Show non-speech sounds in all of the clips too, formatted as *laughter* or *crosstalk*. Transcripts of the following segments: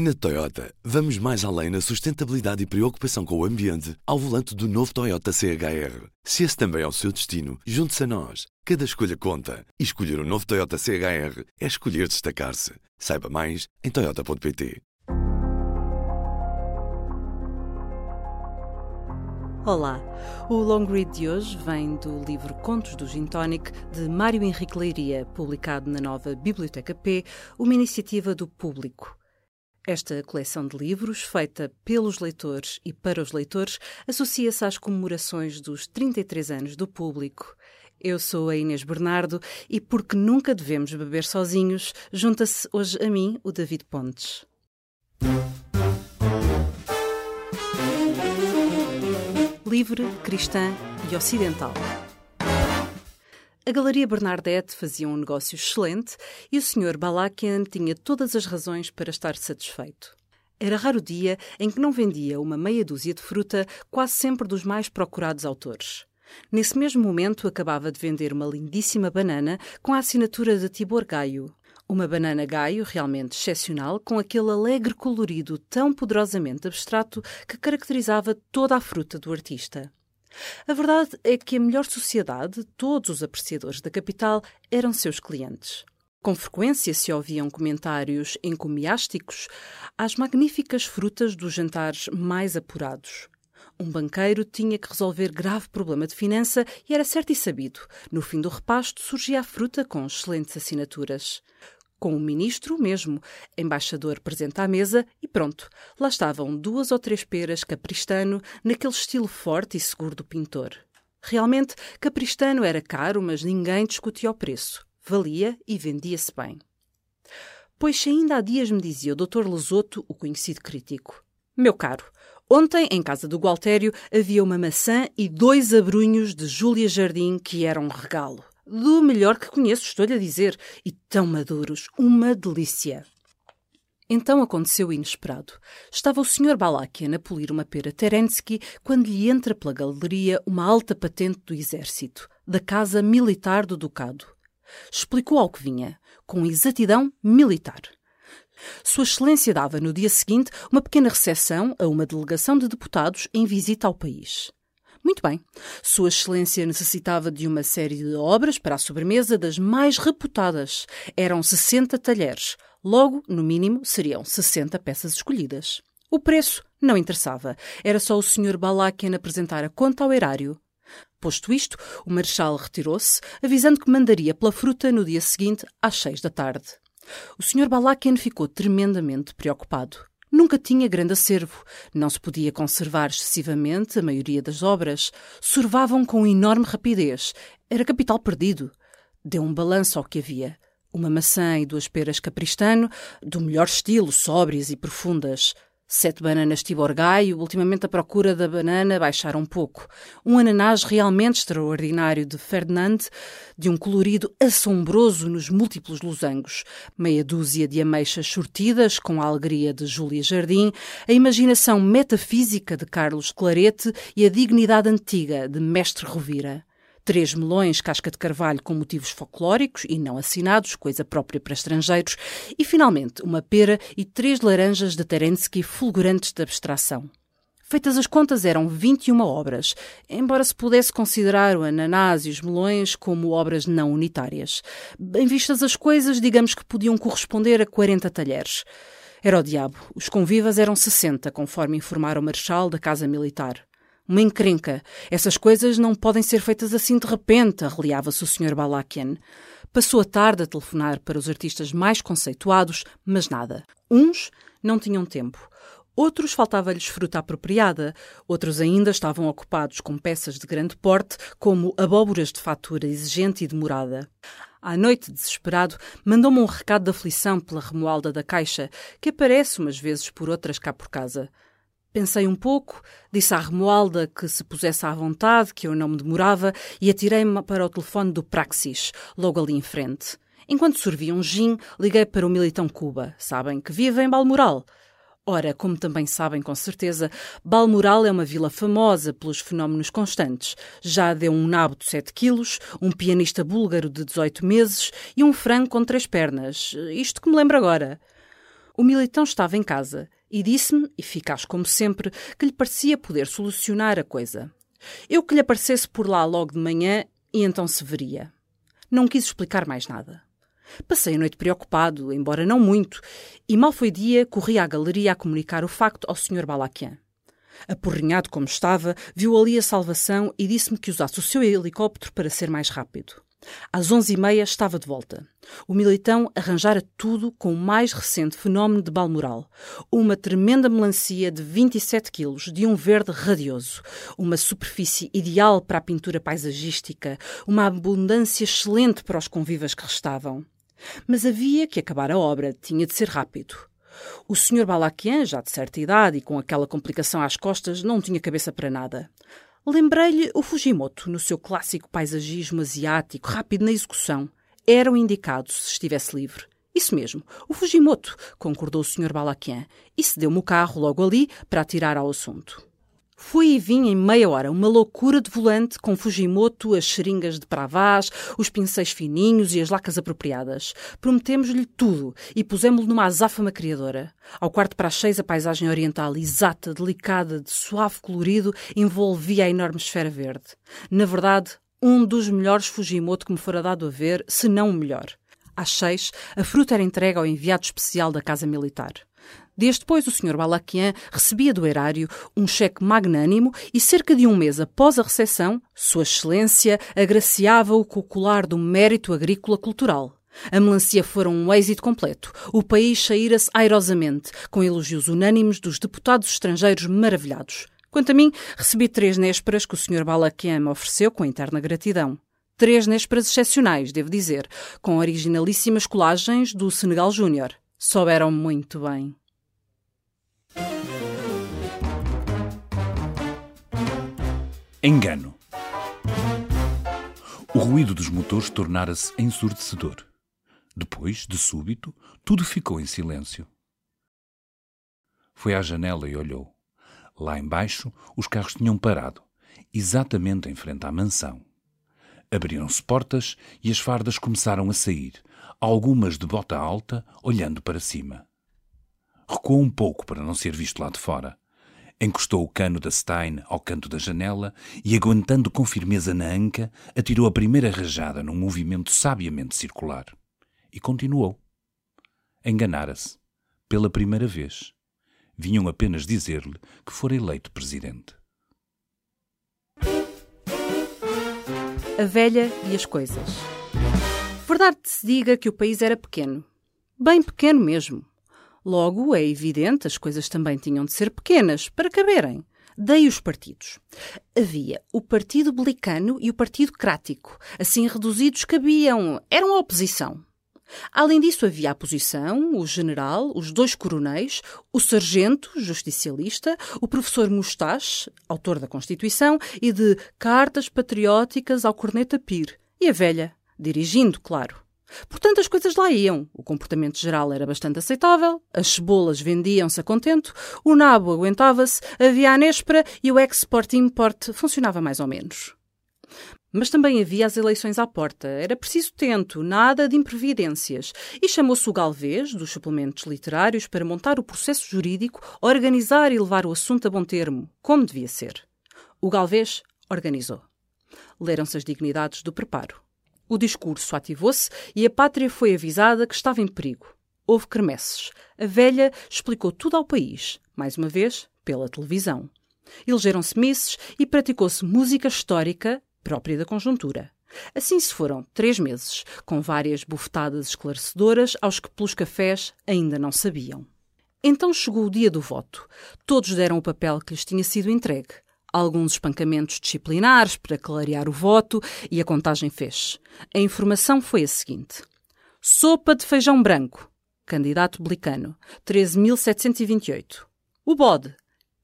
Na Toyota, vamos mais além na sustentabilidade e preocupação com o ambiente ao volante do novo Toyota CHR. Se esse também é o seu destino, junte-se a nós. Cada escolha conta. E escolher o um novo Toyota CHR é escolher destacar-se. Saiba mais em Toyota.pt. Olá, o long read de hoje vem do livro Contos do Gin Tonic de Mário Henrique Leiria, publicado na nova Biblioteca P, uma iniciativa do público. Esta coleção de livros, feita pelos leitores e para os leitores, associa-se às comemorações dos 33 anos do público. Eu sou a Inês Bernardo e, porque nunca devemos beber sozinhos, junta-se hoje a mim o David Pontes. Livre, cristã e ocidental. A Galeria Bernadette fazia um negócio excelente e o Sr. Balakian tinha todas as razões para estar satisfeito. Era raro dia em que não vendia uma meia dúzia de fruta, quase sempre dos mais procurados autores. Nesse mesmo momento, acabava de vender uma lindíssima banana com a assinatura de Tibor Gaio. Uma banana gaio realmente excepcional, com aquele alegre colorido tão poderosamente abstrato que caracterizava toda a fruta do artista. A verdade é que a melhor sociedade, todos os apreciadores da capital, eram seus clientes. Com frequência se ouviam comentários encomiásticos às magníficas frutas dos jantares mais apurados. Um banqueiro tinha que resolver grave problema de finança e era certo e sabido. No fim do repasto surgia a fruta com excelentes assinaturas com o ministro mesmo, embaixador presente à mesa e pronto, lá estavam duas ou três peras capristano naquele estilo forte e seguro do pintor. Realmente, capristano era caro, mas ninguém discutia o preço. Valia e vendia-se bem. Pois ainda há dias me dizia o Dr. Lesoto, o conhecido crítico. Meu caro, ontem, em casa do Gualtério, havia uma maçã e dois abrunhos de Júlia Jardim que eram um regalo do melhor que conheço, estou-lhe a dizer, e tão maduros, uma delícia. Então aconteceu o inesperado. Estava o Sr. Balakian a polir uma pera Terensky quando lhe entra pela galeria uma alta patente do exército, da Casa Militar do Ducado. Explicou ao que vinha, com exatidão militar. Sua Excelência dava no dia seguinte uma pequena recepção a uma delegação de deputados em visita ao país. Muito bem. Sua Excelência necessitava de uma série de obras para a sobremesa das mais reputadas. Eram 60 talheres. Logo, no mínimo, seriam 60 peças escolhidas. O preço não interessava. Era só o Sr. Balakian apresentar a conta ao erário. Posto isto, o Marechal retirou-se, avisando que mandaria pela fruta no dia seguinte, às seis da tarde. O Sr. Balakian ficou tremendamente preocupado. Nunca tinha grande acervo, não se podia conservar excessivamente a maioria das obras, sorvavam com enorme rapidez, era capital perdido. Deu um balanço ao que havia. Uma maçã e duas peras capristano, do melhor estilo, sóbrias e profundas. Sete bananas Tiborgaio, ultimamente a procura da banana baixara um pouco. Um ananás realmente extraordinário de Ferdinand, de um colorido assombroso nos múltiplos losangos. Meia dúzia de ameixas sortidas, com a alegria de Júlia Jardim, a imaginação metafísica de Carlos Clarete e a dignidade antiga de Mestre Rovira três melões casca de carvalho com motivos folclóricos e não assinados, coisa própria para estrangeiros, e finalmente uma pera e três laranjas de Terensky fulgurantes de abstração. Feitas as contas, eram 21 obras, embora se pudesse considerar o ananás e os melões como obras não unitárias. Bem vistas as coisas, digamos que podiam corresponder a 40 talheres. Era o diabo. Os convivas eram 60, conforme informara o Marechal da Casa Militar. Uma encrenca. Essas coisas não podem ser feitas assim de repente, arreliava-se o Sr. Balakian. Passou a tarde a telefonar para os artistas mais conceituados, mas nada. Uns não tinham tempo. Outros faltava-lhes fruta apropriada, outros ainda estavam ocupados com peças de grande porte, como abóboras de fatura exigente e demorada. À noite, desesperado, mandou-me um recado de aflição pela remoalda da caixa, que aparece umas vezes por outras cá por casa. Pensei um pouco, disse à Romualda que se pusesse à vontade, que eu não me demorava, e atirei-me para o telefone do Praxis, logo ali em frente. Enquanto servia um gin, liguei para o Militão Cuba. Sabem que vive em Balmoral. Ora, como também sabem com certeza, Balmoral é uma vila famosa pelos fenómenos constantes. Já deu um nabo de 7 quilos, um pianista búlgaro de 18 meses e um frango com três pernas. Isto que me lembro agora. O militão estava em casa e disse-me, eficaz como sempre, que lhe parecia poder solucionar a coisa. Eu que lhe aparecesse por lá logo de manhã e então se veria. Não quis explicar mais nada. Passei a noite preocupado, embora não muito, e mal foi dia, corri à galeria a comunicar o facto ao Sr. Balaquian. Aporrinhado como estava, viu ali a salvação e disse-me que usasse o seu helicóptero para ser mais rápido. Às onze e meia estava de volta. O militão arranjara tudo com o mais recente fenómeno de Balmoral. Uma tremenda melancia de 27 quilos, de um verde radioso. Uma superfície ideal para a pintura paisagística. Uma abundância excelente para os convivas que restavam. Mas havia que acabar a obra, tinha de ser rápido. O Sr. Balaquian, já de certa idade e com aquela complicação às costas, não tinha cabeça para nada. Lembrei-lhe o Fujimoto, no seu clássico paisagismo asiático, rápido na execução. Era o indicado se estivesse livre. Isso mesmo, o Fujimoto, concordou o Sr. Balaquian, e cedeu-me o carro logo ali para atirar ao assunto. Fui e vim em meia hora, uma loucura de volante com Fujimoto, as seringas de Pravaz, os pincéis fininhos e as lacas apropriadas. Prometemos-lhe tudo e pusemos-lo numa azáfama criadora. Ao quarto para as seis, a paisagem oriental, exata, delicada, de suave colorido, envolvia a enorme esfera verde. Na verdade, um dos melhores Fujimoto que me fora dado a ver, se não o melhor. Às seis, a fruta era entregue ao enviado especial da Casa Militar. Dias depois, o Sr. Balaquian recebia do erário um cheque magnânimo e, cerca de um mês após a recepção, Sua Excelência agraciava-o com o colar do mérito agrícola cultural. A melancia fora um êxito completo. O país saíra-se airosamente, com elogios unânimes dos deputados estrangeiros maravilhados. Quanto a mim, recebi três nésperas que o Sr. Balaquian me ofereceu com interna gratidão. Três nésperas excepcionais, devo dizer, com originalíssimas colagens do Senegal Júnior. Souberam muito bem. Engano. O ruído dos motores tornara-se ensurdecedor. Depois, de súbito, tudo ficou em silêncio. Foi à janela e olhou. Lá embaixo, os carros tinham parado, exatamente em frente à mansão. Abriram-se portas e as fardas começaram a sair, algumas de bota alta, olhando para cima. Recuou um pouco para não ser visto lá de fora. Encostou o cano da Stein ao canto da janela e, aguentando com firmeza na anca, atirou a primeira rajada num movimento sabiamente circular. E continuou. Enganara-se. Pela primeira vez. Vinham apenas dizer-lhe que fora eleito presidente. A velha e as coisas. Verdade se diga que o país era pequeno. Bem pequeno mesmo. Logo, é evidente, as coisas também tinham de ser pequenas para caberem. Dei os partidos. Havia o Partido Belicano e o Partido Crático. Assim reduzidos cabiam. Eram a oposição. Além disso, havia a posição, o general, os dois coronéis, o sargento, justicialista, o professor Mustache, autor da Constituição, e de cartas patrióticas ao corneta Pir, e a velha, dirigindo, claro. Portanto, as coisas lá iam. O comportamento geral era bastante aceitável, as cebolas vendiam-se a contento, o nabo aguentava-se, havia a néspera e o export-import funcionava mais ou menos. Mas também havia as eleições à porta. Era preciso tento, nada de imprevidências. E chamou-se o Galvez, dos suplementos literários, para montar o processo jurídico, organizar e levar o assunto a bom termo, como devia ser. O Galvez organizou. Leram-se as dignidades do preparo. O discurso ativou-se e a pátria foi avisada que estava em perigo. Houve cremeces. A velha explicou tudo ao país, mais uma vez, pela televisão. Elegeram-se misses e praticou-se música histórica própria da conjuntura. Assim se foram três meses, com várias bufetadas esclarecedoras aos que pelos cafés ainda não sabiam. Então chegou o dia do voto. Todos deram o papel que lhes tinha sido entregue alguns espancamentos disciplinares para clarear o voto e a contagem fez. A informação foi a seguinte: sopa de feijão branco, candidato belicano, 13.728. O bode,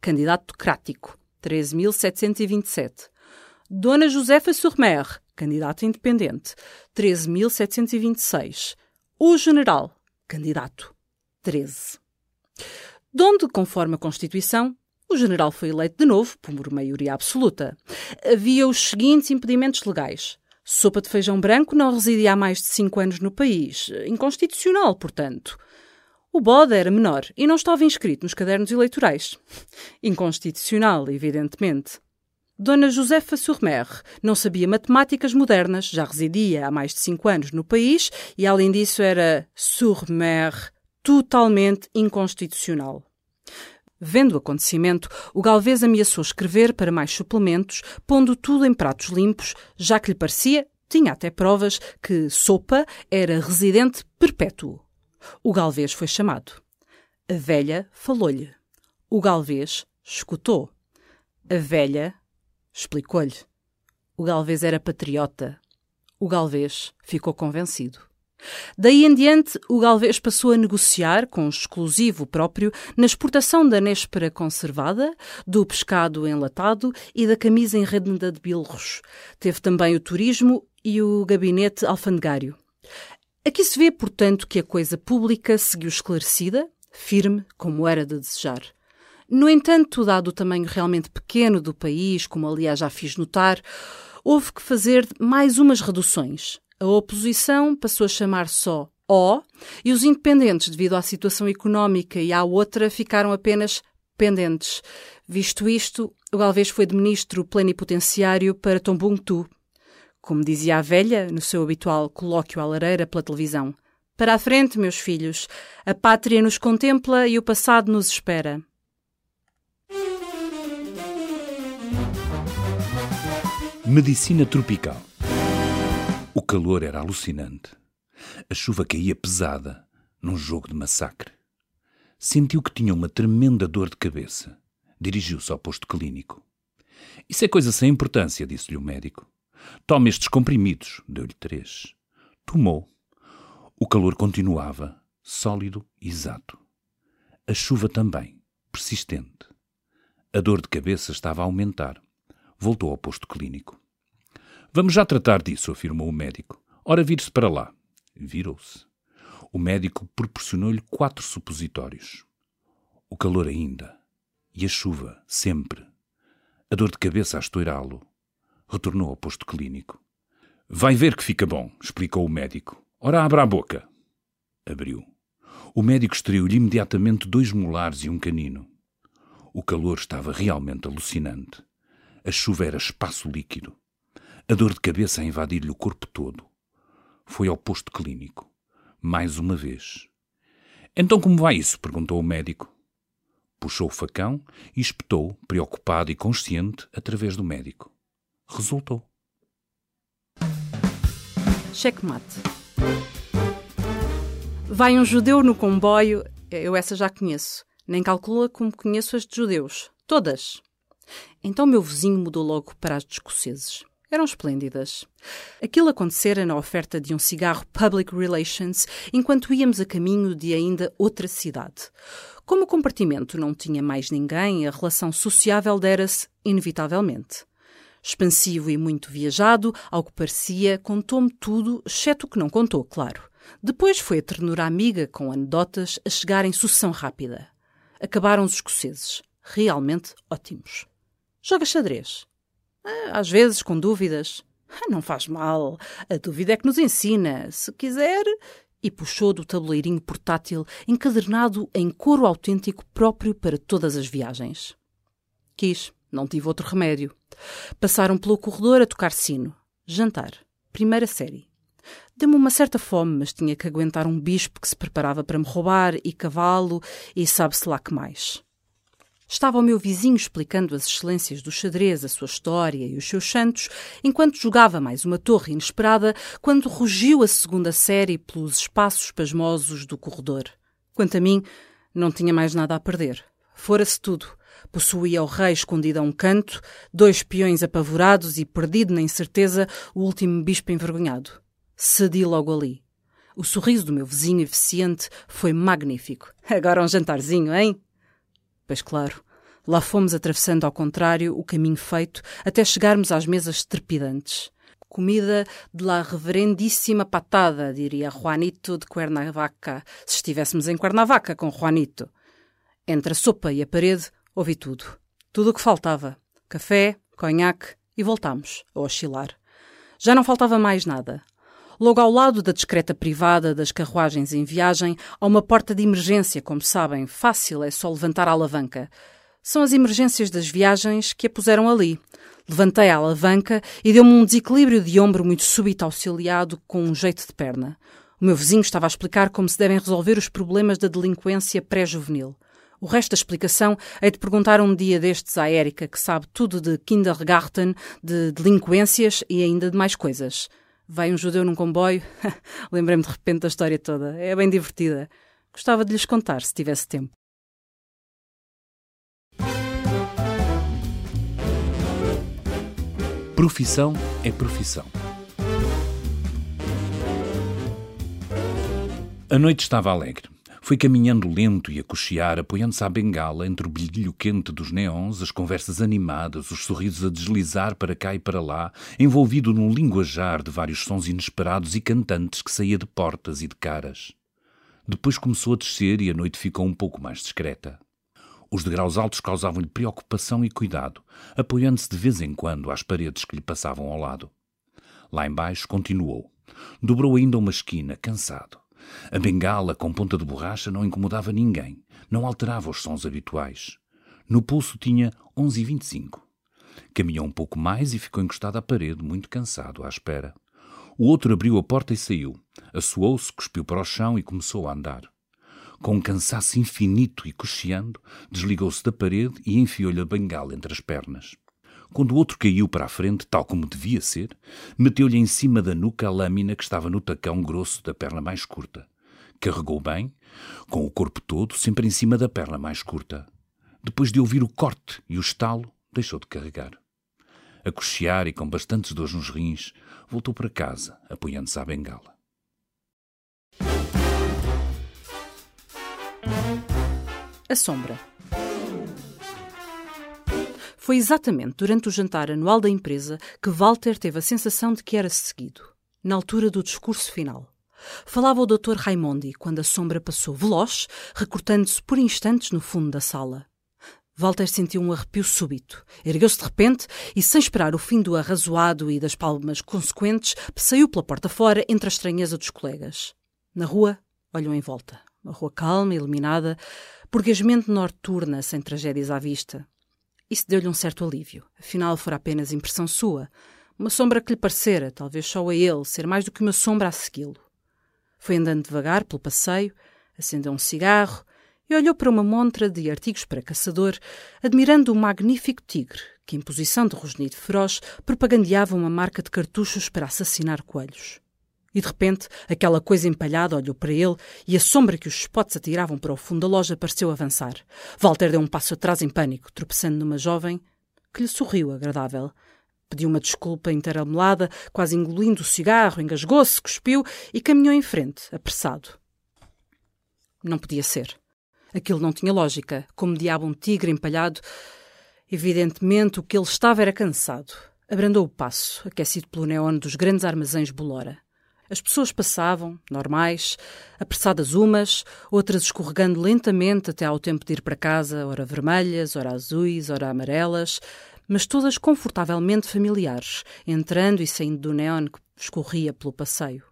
candidato crático, 13.727. Dona Josefa Surmer, candidato independente, 13.726. O general, candidato, 13. Donde, conforme a Constituição, o general foi eleito de novo, por maioria absoluta. Havia os seguintes impedimentos legais. Sopa de feijão branco não residia há mais de cinco anos no país. Inconstitucional, portanto. O bode era menor e não estava inscrito nos cadernos eleitorais. Inconstitucional, evidentemente. Dona Josefa Surmer não sabia matemáticas modernas, já residia há mais de cinco anos no país e, além disso, era Surmer totalmente inconstitucional. Vendo o acontecimento, o Galvez ameaçou escrever para mais suplementos, pondo tudo em pratos limpos, já que lhe parecia, tinha até provas, que Sopa era residente perpétuo. O Galvez foi chamado. A velha falou-lhe. O Galvez escutou. A velha explicou-lhe. O Galvez era patriota. O Galvez ficou convencido. Daí em diante, o Galvez passou a negociar, com exclusivo próprio, na exportação da néspera conservada, do pescado enlatado e da camisa enredada de bilros. Teve também o turismo e o gabinete alfandegário. Aqui se vê, portanto, que a coisa pública seguiu esclarecida, firme, como era de desejar. No entanto, dado o tamanho realmente pequeno do país, como aliás já fiz notar, houve que fazer mais umas reduções. A oposição passou a chamar só O e os independentes, devido à situação económica e à outra, ficaram apenas pendentes. Visto isto, o Galvez foi de ministro plenipotenciário para Tombouctou, como dizia a velha no seu habitual colóquio à lareira pela televisão. Para a frente, meus filhos. A pátria nos contempla e o passado nos espera. Medicina tropical. O calor era alucinante. A chuva caía pesada, num jogo de massacre. Sentiu que tinha uma tremenda dor de cabeça. Dirigiu-se ao posto clínico. Isso é coisa sem importância, disse-lhe o médico. Tome estes comprimidos. Deu-lhe três. Tomou. O calor continuava, sólido e exato. A chuva também, persistente. A dor de cabeça estava a aumentar. Voltou ao posto clínico. Vamos já tratar disso, afirmou o médico. Ora, vire-se para lá. Virou-se. O médico proporcionou-lhe quatro supositórios. O calor ainda. E a chuva, sempre. A dor de cabeça a estourá-lo. Retornou ao posto clínico. Vai ver que fica bom, explicou o médico. Ora, abra a boca. Abriu. O médico extraiu-lhe imediatamente dois molares e um canino. O calor estava realmente alucinante. A chuva era espaço líquido. A dor de cabeça a invadir-lhe o corpo todo. Foi ao posto clínico. Mais uma vez. Então como vai isso? perguntou o médico. Puxou o facão e espetou, preocupado e consciente, através do médico. Resultou. Checkmate. Vai um judeu no comboio, eu essa já conheço. Nem calcula como conheço as de judeus. Todas. Então meu vizinho mudou logo para as de escoceses. Eram esplêndidas. Aquilo acontecera na oferta de um cigarro Public Relations enquanto íamos a caminho de ainda outra cidade. Como o compartimento não tinha mais ninguém, a relação sociável dera-se inevitavelmente. Expansivo e muito viajado, ao que parecia, contou-me tudo, exceto o que não contou, claro. Depois foi a ternura amiga, com anedotas, a chegar em sucessão rápida. Acabaram os escoceses. Realmente ótimos. Joga xadrez. Ah, às vezes, com dúvidas. Ah, não faz mal. A dúvida é que nos ensina. Se quiser. E puxou do tabuleirinho portátil encadernado em couro autêntico próprio para todas as viagens. Quis. Não tive outro remédio. Passaram pelo corredor a tocar sino. Jantar. Primeira série. Deu-me uma certa fome, mas tinha que aguentar um bispo que se preparava para me roubar, e cavalo, e sabe-se lá que mais. Estava o meu vizinho explicando as excelências do xadrez, a sua história e os seus santos, enquanto jogava mais uma torre inesperada, quando rugiu a segunda série pelos espaços pasmosos do corredor. Quanto a mim, não tinha mais nada a perder. Fora-se tudo. Possuía o rei escondido a um canto, dois peões apavorados e, perdido na incerteza, o último bispo envergonhado. Cedi logo ali. O sorriso do meu vizinho eficiente foi magnífico. *laughs* Agora um jantarzinho, hein? Pois claro, lá fomos atravessando ao contrário o caminho feito até chegarmos às mesas trepidantes. Comida de la reverendíssima patada, diria Juanito de Cuernavaca, se estivéssemos em Cuernavaca com Juanito. Entre a sopa e a parede, ouvi tudo. Tudo o que faltava. Café, conhaque e voltámos a oscilar. Já não faltava mais nada. Logo ao lado da discreta privada das carruagens em viagem, há uma porta de emergência, como sabem. Fácil, é só levantar a alavanca. São as emergências das viagens que a puseram ali. Levantei a alavanca e deu-me um desequilíbrio de ombro muito súbito auxiliado com um jeito de perna. O meu vizinho estava a explicar como se devem resolver os problemas da delinquência pré-juvenil. O resto da explicação hei de perguntar um dia destes à Érica, que sabe tudo de kindergarten, de delinquências e ainda de mais coisas. Vai um judeu num comboio? *laughs* Lembrei-me de repente da história toda. É bem divertida. Gostava de lhes contar se tivesse tempo. Profissão é profissão. A noite estava alegre. Fui caminhando lento e a cochear, apoiando-se à bengala entre o brilho quente dos neons, as conversas animadas, os sorrisos a deslizar para cá e para lá, envolvido num linguajar de vários sons inesperados e cantantes que saía de portas e de caras. Depois começou a descer e a noite ficou um pouco mais discreta. Os degraus altos causavam-lhe preocupação e cuidado, apoiando-se de vez em quando às paredes que lhe passavam ao lado. Lá embaixo continuou. Dobrou ainda uma esquina, cansado. A bengala com ponta de borracha não incomodava ninguém, não alterava os sons habituais. No pulso tinha 11h25. Caminhou um pouco mais e ficou encostado à parede, muito cansado, à espera. O outro abriu a porta e saiu. Assoou-se, cuspiu para o chão e começou a andar. Com um cansaço infinito e cocheando, desligou-se da parede e enfiou-lhe a bengala entre as pernas. Quando o outro caiu para a frente, tal como devia ser, meteu-lhe em cima da nuca a lâmina que estava no tacão grosso da perna mais curta. Carregou bem, com o corpo todo sempre em cima da perna mais curta. Depois de ouvir o corte e o estalo, deixou de carregar. A cochear e com bastantes dores nos rins, voltou para casa, apoiando-se à bengala. A sombra. Foi exatamente durante o jantar anual da empresa que Walter teve a sensação de que era seguido, na altura do discurso final. Falava o Dr. Raimondi quando a sombra passou veloz, recortando-se por instantes no fundo da sala. Walter sentiu um arrepio súbito. Ergueu-se de repente e, sem esperar o fim do arrazoado e das palmas consequentes, saiu pela porta fora entre a estranheza dos colegas. Na rua, olhou em volta. Uma rua calma, iluminada, burguesmente noturna, sem tragédias à vista. Isso deu-lhe um certo alívio. Afinal, fora apenas impressão sua. Uma sombra que lhe parecera, talvez só a ele, ser mais do que uma sombra a segui-lo. Foi andando devagar pelo passeio, acendeu um cigarro e olhou para uma montra de artigos para caçador, admirando o magnífico tigre, que, em posição de rosnido feroz, propagandeava uma marca de cartuchos para assassinar coelhos. E de repente, aquela coisa empalhada olhou para ele e a sombra que os spots atiravam para o fundo da loja pareceu avançar. Walter deu um passo atrás em pânico, tropeçando numa jovem que lhe sorriu agradável. Pediu uma desculpa interamelada, quase engolindo o cigarro, engasgou-se, cuspiu e caminhou em frente, apressado. Não podia ser. Aquilo não tinha lógica. Como diabo um tigre empalhado. Evidentemente, o que ele estava era cansado. Abrandou o passo, aquecido pelo neon dos grandes armazéns Bolora. As pessoas passavam, normais, apressadas umas, outras escorregando lentamente até ao tempo de ir para casa, ora vermelhas, ora azuis, ora amarelas, mas todas confortavelmente familiares, entrando e saindo do neon que escorria pelo passeio.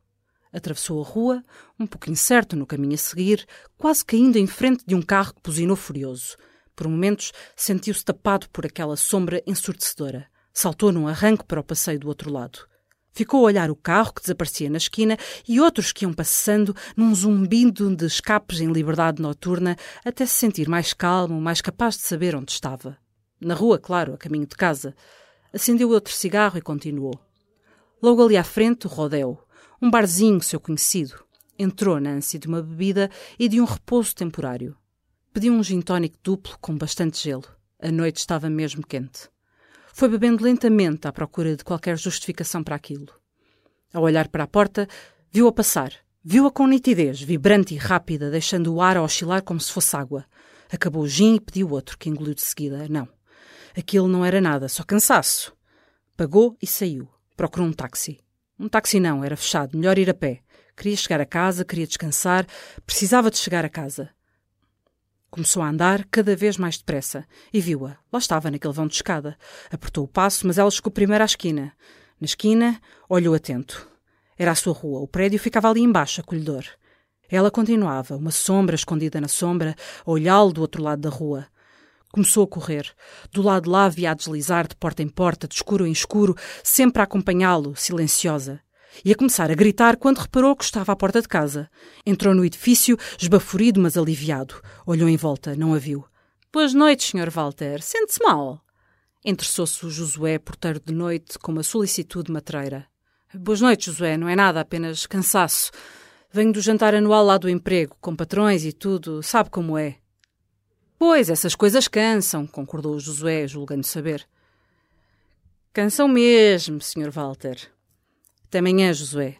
Atravessou a rua, um pouco incerto no caminho a seguir, quase caindo em frente de um carro que buzinou furioso. Por momentos sentiu-se tapado por aquela sombra ensurdecedora. Saltou num arranque para o passeio do outro lado. Ficou a olhar o carro que desaparecia na esquina e outros que iam passando num zumbindo de escapes em liberdade noturna até se sentir mais calmo, mais capaz de saber onde estava. Na rua, claro, a caminho de casa. Acendeu outro cigarro e continuou. Logo ali à frente, o rodeo. Um barzinho seu conhecido. Entrou na ânsia de uma bebida e de um repouso temporário. Pediu um gin duplo com bastante gelo. A noite estava mesmo quente. Foi bebendo lentamente à procura de qualquer justificação para aquilo. Ao olhar para a porta, viu-a passar. Viu-a com nitidez, vibrante e rápida, deixando o ar a oscilar como se fosse água. Acabou o gin e pediu outro, que engoliu de seguida. Não. Aquilo não era nada, só cansaço. Pagou e saiu. Procurou um táxi. Um táxi não, era fechado, melhor ir a pé. Queria chegar a casa, queria descansar, precisava de chegar a casa. Começou a andar cada vez mais depressa e viu-a. Lá estava, naquele vão de escada. Apertou o passo, mas ela chegou primeiro à esquina. Na esquina, olhou atento. Era a sua rua, o prédio ficava ali embaixo, acolhedor. Ela continuava, uma sombra escondida na sombra, a olhá-lo do outro lado da rua. Começou a correr. Do lado de lá via a deslizar de porta em porta, de escuro em escuro, sempre a acompanhá-lo, silenciosa. E a começar a gritar quando reparou que estava à porta de casa. Entrou no edifício, esbaforido, mas aliviado. Olhou em volta, não a viu. Boas noites, Sr. Walter. Sente-se mal? Interessou-se o Josué, porteiro de noite, com uma solicitude matreira. Boas noites, Josué. Não é nada, apenas cansaço. Venho do jantar anual lá do emprego, com patrões e tudo. Sabe como é? Pois, essas coisas cansam, concordou Josué, julgando saber. Cansam mesmo, Sr. Walter. Até amanhã, Josué.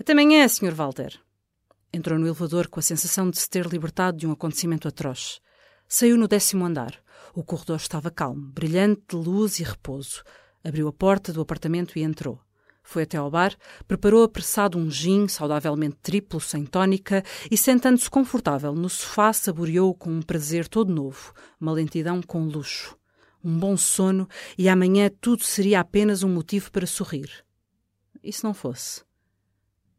Até amanhã, Sr. Walter. Entrou no elevador com a sensação de se ter libertado de um acontecimento atroz. Saiu no décimo andar. O corredor estava calmo, brilhante de luz e repouso. Abriu a porta do apartamento e entrou. Foi até ao bar, preparou apressado um gin saudavelmente triplo, sem tónica, e sentando-se confortável no sofá, saboreou com um prazer todo novo, uma lentidão com luxo. Um bom sono, e amanhã tudo seria apenas um motivo para sorrir. E se não fosse?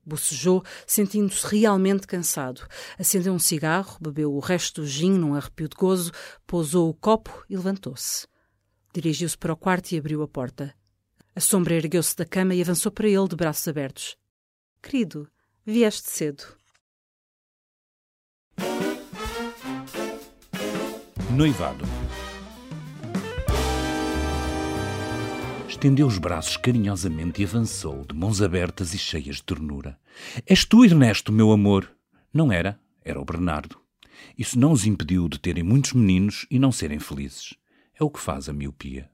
Bocejou, sentindo-se realmente cansado. Acendeu um cigarro, bebeu o resto do gin num arrepio de gozo, pousou o copo e levantou-se. Dirigiu-se para o quarto e abriu a porta. A sombra ergueu-se da cama e avançou para ele de braços abertos. Querido, vieste cedo. Noivado. Estendeu os braços carinhosamente e avançou, de mãos abertas e cheias de ternura. És tu, Ernesto, meu amor? Não era, era o Bernardo. Isso não os impediu de terem muitos meninos e não serem felizes. É o que faz a miopia.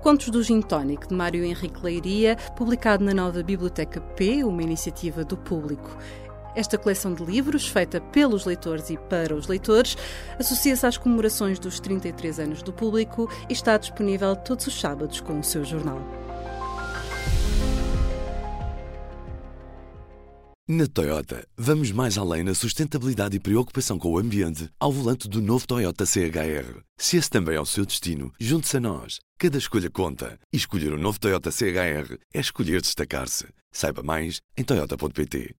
Contos do Gin Tonic, de Mário Henrique Leiria, publicado na nova Biblioteca P, uma iniciativa do público. Esta coleção de livros, feita pelos leitores e para os leitores, associa-se às comemorações dos 33 anos do público e está disponível todos os sábados com o seu jornal. Na Toyota, vamos mais além na sustentabilidade e preocupação com o ambiente ao volante do novo Toyota CHR. Se esse também é o seu destino, junte-se a nós. Cada escolha conta. E escolher o um novo Toyota CHR é escolher destacar-se. Saiba mais em Toyota.pt.